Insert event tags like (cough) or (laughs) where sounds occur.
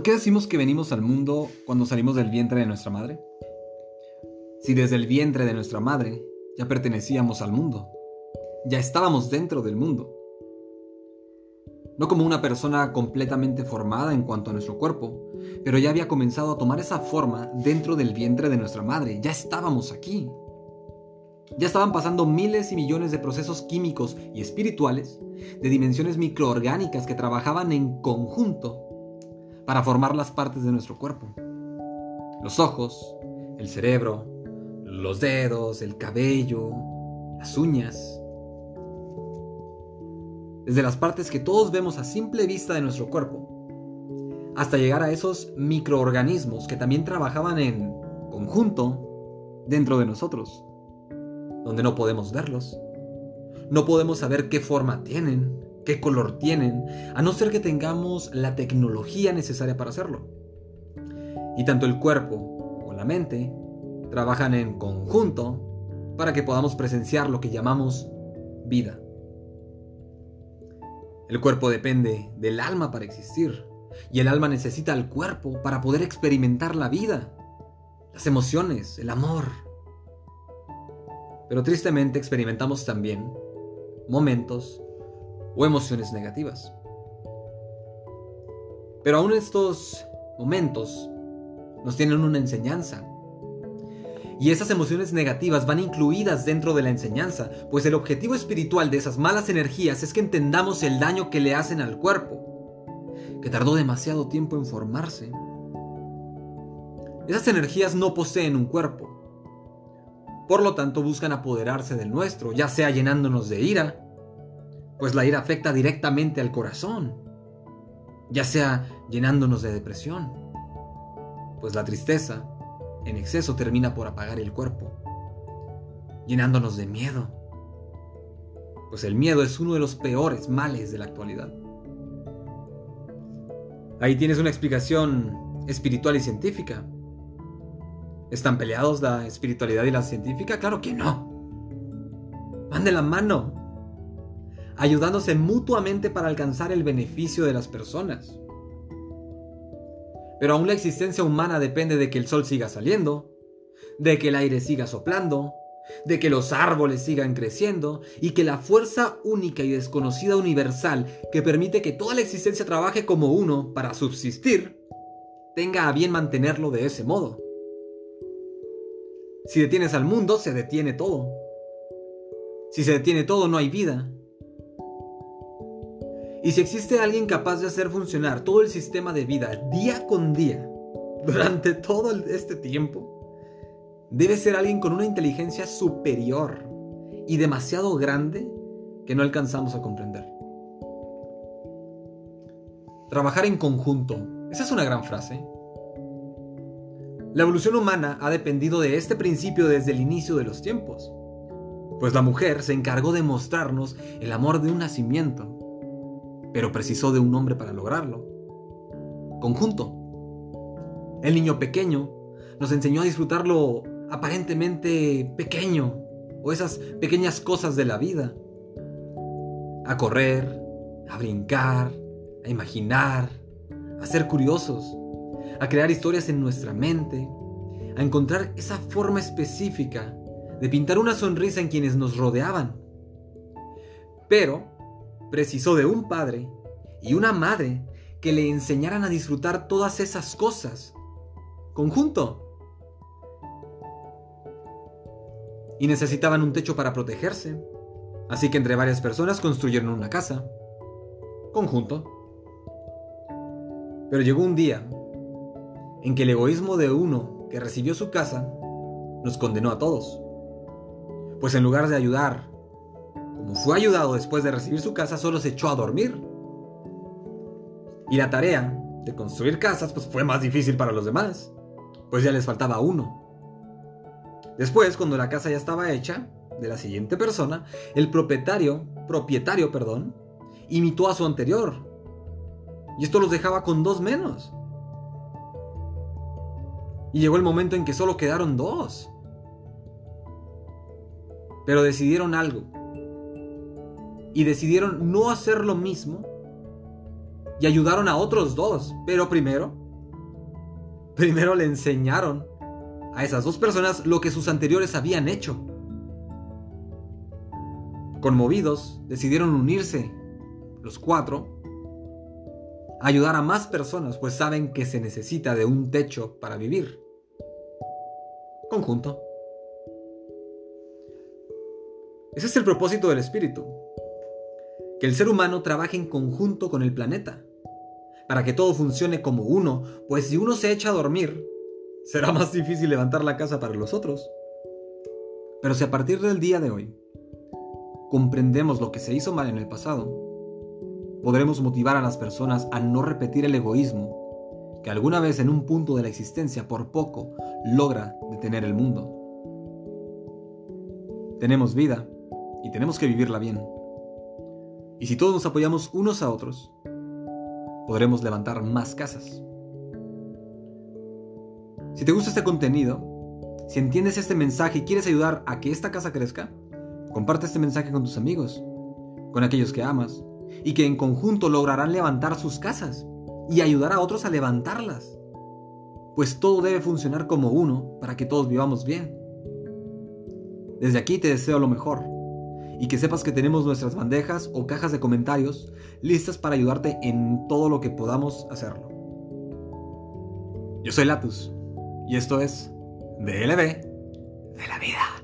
¿Por qué decimos que venimos al mundo cuando salimos del vientre de nuestra madre? Si desde el vientre de nuestra madre ya pertenecíamos al mundo, ya estábamos dentro del mundo. No como una persona completamente formada en cuanto a nuestro cuerpo, pero ya había comenzado a tomar esa forma dentro del vientre de nuestra madre, ya estábamos aquí. Ya estaban pasando miles y millones de procesos químicos y espirituales de dimensiones microorgánicas que trabajaban en conjunto para formar las partes de nuestro cuerpo. Los ojos, el cerebro, los dedos, el cabello, las uñas. Desde las partes que todos vemos a simple vista de nuestro cuerpo, hasta llegar a esos microorganismos que también trabajaban en conjunto dentro de nosotros, donde no podemos verlos. No podemos saber qué forma tienen, qué color tienen, a no ser que tengamos la tecnología necesaria para hacerlo. Y tanto el cuerpo como la mente trabajan en conjunto para que podamos presenciar lo que llamamos vida. El cuerpo depende del alma para existir y el alma necesita al cuerpo para poder experimentar la vida, las emociones, el amor. Pero tristemente experimentamos también momentos o emociones negativas. Pero aún estos momentos nos tienen una enseñanza. Y esas emociones negativas van incluidas dentro de la enseñanza, pues el objetivo espiritual de esas malas energías es que entendamos el daño que le hacen al cuerpo, que tardó demasiado tiempo en formarse. Esas energías no poseen un cuerpo. Por lo tanto, buscan apoderarse del nuestro, ya sea llenándonos de ira, pues la ira afecta directamente al corazón, ya sea llenándonos de depresión, pues la tristeza en exceso termina por apagar el cuerpo, llenándonos de miedo, pues el miedo es uno de los peores males de la actualidad. Ahí tienes una explicación espiritual y científica. ¿Están peleados la espiritualidad y la científica? Claro que no. Van de la mano ayudándose mutuamente para alcanzar el beneficio de las personas. Pero aún la existencia humana depende de que el sol siga saliendo, de que el aire siga soplando, de que los árboles sigan creciendo y que la fuerza única y desconocida universal que permite que toda la existencia trabaje como uno para subsistir, tenga a bien mantenerlo de ese modo. Si detienes al mundo, se detiene todo. Si se detiene todo, no hay vida. Y si existe alguien capaz de hacer funcionar todo el sistema de vida día con día, durante todo este tiempo, debe ser alguien con una inteligencia superior y demasiado grande que no alcanzamos a comprender. Trabajar en conjunto, esa es una gran frase. La evolución humana ha dependido de este principio desde el inicio de los tiempos, pues la mujer se encargó de mostrarnos el amor de un nacimiento pero precisó de un hombre para lograrlo. Conjunto. El niño pequeño nos enseñó a disfrutar lo aparentemente pequeño o esas pequeñas cosas de la vida. A correr, a brincar, a imaginar, a ser curiosos, a crear historias en nuestra mente, a encontrar esa forma específica de pintar una sonrisa en quienes nos rodeaban. Pero precisó de un padre y una madre que le enseñaran a disfrutar todas esas cosas. Conjunto. Y necesitaban un techo para protegerse. Así que entre varias personas construyeron una casa. Conjunto. Pero llegó un día en que el egoísmo de uno que recibió su casa nos condenó a todos. Pues en lugar de ayudar como fue ayudado después de recibir su casa, solo se echó a dormir. Y la tarea de construir casas pues fue más difícil para los demás, pues ya les faltaba uno. Después, cuando la casa ya estaba hecha, de la siguiente persona, el propietario, propietario, perdón, imitó a su anterior. Y esto los dejaba con dos menos. Y llegó el momento en que solo quedaron dos. Pero decidieron algo y decidieron no hacer lo mismo y ayudaron a otros dos. Pero primero primero le enseñaron a esas dos personas lo que sus anteriores habían hecho. Conmovidos, decidieron unirse, los cuatro, a ayudar a más personas, pues saben que se necesita de un techo para vivir. Conjunto. Ese es el propósito del espíritu. Que el ser humano trabaje en conjunto con el planeta, para que todo funcione como uno, pues si uno se echa a dormir, será (laughs) más difícil levantar la casa para los otros. Pero si a partir del día de hoy comprendemos lo que se hizo mal en el pasado, podremos motivar a las personas a no repetir el egoísmo que alguna vez en un punto de la existencia por poco logra detener el mundo. Tenemos vida y tenemos que vivirla bien. Y si todos nos apoyamos unos a otros, podremos levantar más casas. Si te gusta este contenido, si entiendes este mensaje y quieres ayudar a que esta casa crezca, comparte este mensaje con tus amigos, con aquellos que amas, y que en conjunto lograrán levantar sus casas y ayudar a otros a levantarlas. Pues todo debe funcionar como uno para que todos vivamos bien. Desde aquí te deseo lo mejor y que sepas que tenemos nuestras bandejas o cajas de comentarios listas para ayudarte en todo lo que podamos hacerlo. Yo soy Latus y esto es DLB de la vida.